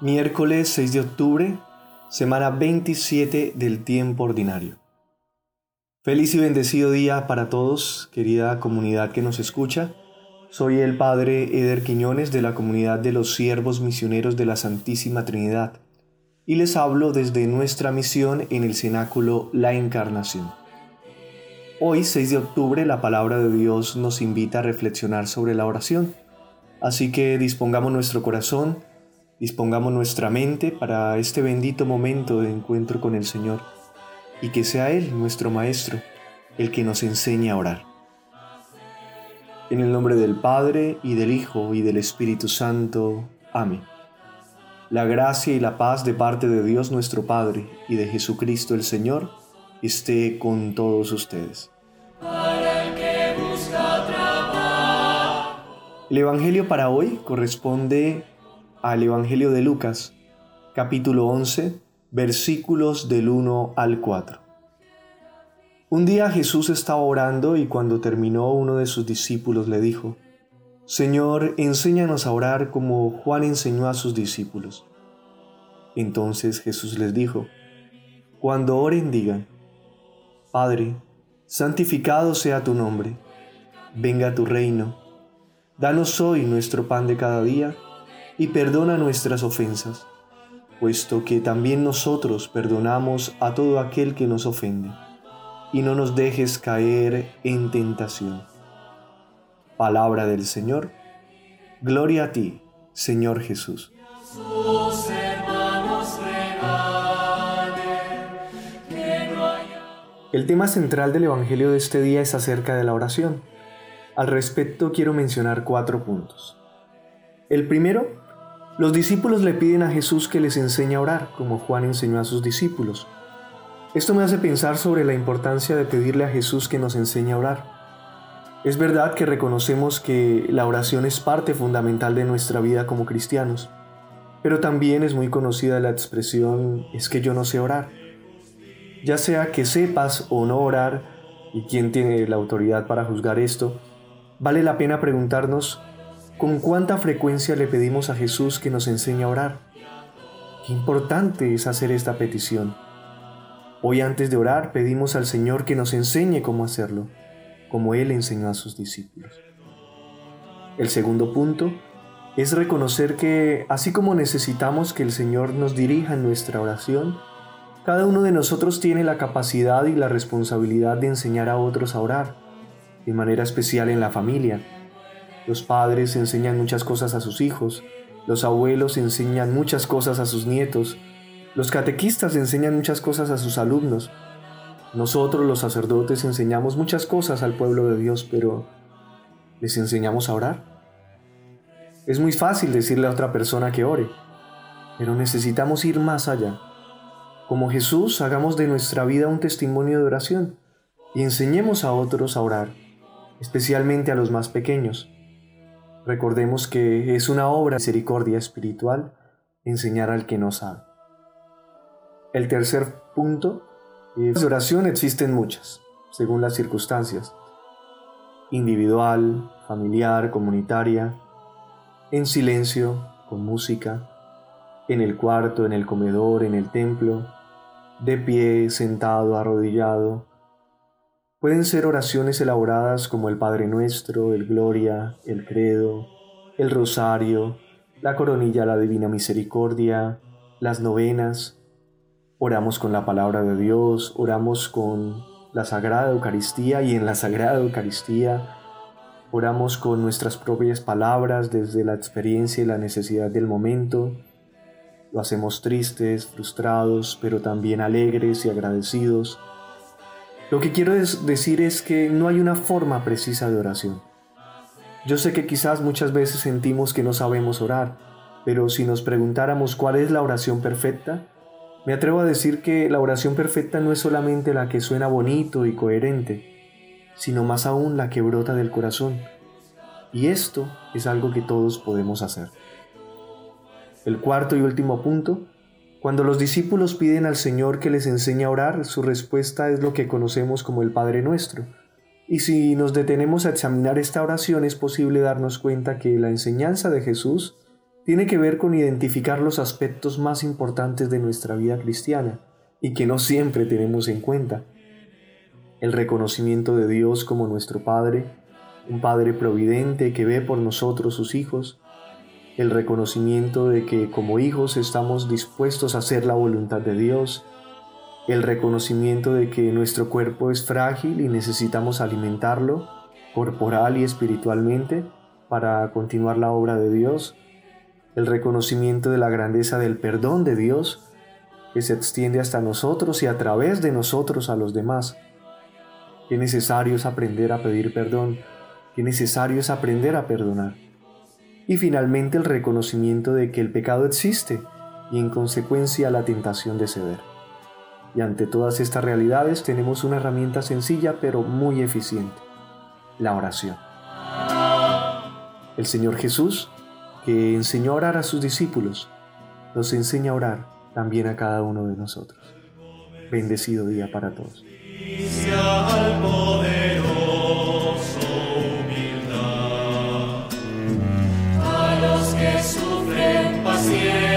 Miércoles 6 de octubre, semana 27 del tiempo ordinario. Feliz y bendecido día para todos, querida comunidad que nos escucha. Soy el Padre Eder Quiñones de la comunidad de los siervos misioneros de la Santísima Trinidad y les hablo desde nuestra misión en el cenáculo La Encarnación. Hoy, 6 de octubre, la palabra de Dios nos invita a reflexionar sobre la oración, así que dispongamos nuestro corazón, Dispongamos nuestra mente para este bendito momento de encuentro con el Señor y que sea Él, nuestro Maestro, el que nos enseñe a orar. En el nombre del Padre y del Hijo y del Espíritu Santo. Amén. La gracia y la paz de parte de Dios nuestro Padre y de Jesucristo el Señor esté con todos ustedes. El Evangelio para hoy corresponde al Evangelio de Lucas, capítulo 11, versículos del 1 al 4. Un día Jesús estaba orando y cuando terminó uno de sus discípulos le dijo, Señor, enséñanos a orar como Juan enseñó a sus discípulos. Entonces Jesús les dijo, Cuando oren digan, Padre, santificado sea tu nombre, venga tu reino, danos hoy nuestro pan de cada día, y perdona nuestras ofensas, puesto que también nosotros perdonamos a todo aquel que nos ofende, y no nos dejes caer en tentación. Palabra del Señor, gloria a ti, Señor Jesús. El tema central del Evangelio de este día es acerca de la oración. Al respecto quiero mencionar cuatro puntos. El primero los discípulos le piden a Jesús que les enseñe a orar, como Juan enseñó a sus discípulos. Esto me hace pensar sobre la importancia de pedirle a Jesús que nos enseñe a orar. Es verdad que reconocemos que la oración es parte fundamental de nuestra vida como cristianos, pero también es muy conocida la expresión es que yo no sé orar. Ya sea que sepas o no orar, y quién tiene la autoridad para juzgar esto, vale la pena preguntarnos ¿Con cuánta frecuencia le pedimos a Jesús que nos enseñe a orar? Qué importante es hacer esta petición. Hoy antes de orar pedimos al Señor que nos enseñe cómo hacerlo, como Él enseñó a sus discípulos. El segundo punto es reconocer que así como necesitamos que el Señor nos dirija en nuestra oración, cada uno de nosotros tiene la capacidad y la responsabilidad de enseñar a otros a orar, de manera especial en la familia los padres enseñan muchas cosas a sus hijos, los abuelos enseñan muchas cosas a sus nietos, los catequistas enseñan muchas cosas a sus alumnos. Nosotros los sacerdotes enseñamos muchas cosas al pueblo de Dios, pero ¿les enseñamos a orar? Es muy fácil decirle a otra persona que ore, pero necesitamos ir más allá. Como Jesús, hagamos de nuestra vida un testimonio de oración y enseñemos a otros a orar, especialmente a los más pequeños. Recordemos que es una obra de misericordia espiritual enseñar al que no sabe. El tercer punto, de oración existen muchas, según las circunstancias. Individual, familiar, comunitaria, en silencio, con música, en el cuarto, en el comedor, en el templo, de pie, sentado, arrodillado, Pueden ser oraciones elaboradas como el Padre Nuestro, el Gloria, el Credo, el Rosario, la Coronilla la Divina Misericordia, las novenas. Oramos con la palabra de Dios, oramos con la Sagrada Eucaristía y en la Sagrada Eucaristía oramos con nuestras propias palabras desde la experiencia y la necesidad del momento. Lo hacemos tristes, frustrados, pero también alegres y agradecidos lo que quiero decir es que no hay una forma precisa de oración. Yo sé que quizás muchas veces sentimos que no sabemos orar, pero si nos preguntáramos cuál es la oración perfecta, me atrevo a decir que la oración perfecta no es solamente la que suena bonito y coherente, sino más aún la que brota del corazón. Y esto es algo que todos podemos hacer. El cuarto y último punto cuando los discípulos piden al Señor que les enseñe a orar, su respuesta es lo que conocemos como el Padre Nuestro. Y si nos detenemos a examinar esta oración es posible darnos cuenta que la enseñanza de Jesús tiene que ver con identificar los aspectos más importantes de nuestra vida cristiana y que no siempre tenemos en cuenta. El reconocimiento de Dios como nuestro Padre, un Padre providente que ve por nosotros sus hijos, el reconocimiento de que como hijos estamos dispuestos a hacer la voluntad de Dios, el reconocimiento de que nuestro cuerpo es frágil y necesitamos alimentarlo corporal y espiritualmente para continuar la obra de Dios, el reconocimiento de la grandeza del perdón de Dios que se extiende hasta nosotros y a través de nosotros a los demás. Qué necesario es aprender a pedir perdón, qué necesario es aprender a perdonar. Y finalmente el reconocimiento de que el pecado existe y en consecuencia la tentación de ceder. Y ante todas estas realidades tenemos una herramienta sencilla pero muy eficiente, la oración. El Señor Jesús, que enseñó a orar a sus discípulos, nos enseña a orar también a cada uno de nosotros. Bendecido día para todos. Yeah.